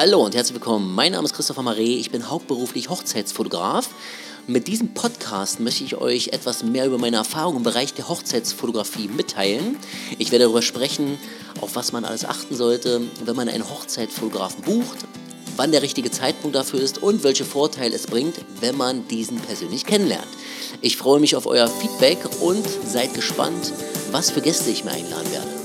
Hallo und herzlich willkommen. Mein Name ist Christopher Maré. Ich bin hauptberuflich Hochzeitsfotograf. Mit diesem Podcast möchte ich euch etwas mehr über meine Erfahrungen im Bereich der Hochzeitsfotografie mitteilen. Ich werde darüber sprechen, auf was man alles achten sollte, wenn man einen Hochzeitsfotografen bucht, wann der richtige Zeitpunkt dafür ist und welche Vorteile es bringt, wenn man diesen persönlich kennenlernt. Ich freue mich auf euer Feedback und seid gespannt, was für Gäste ich mir einladen werde.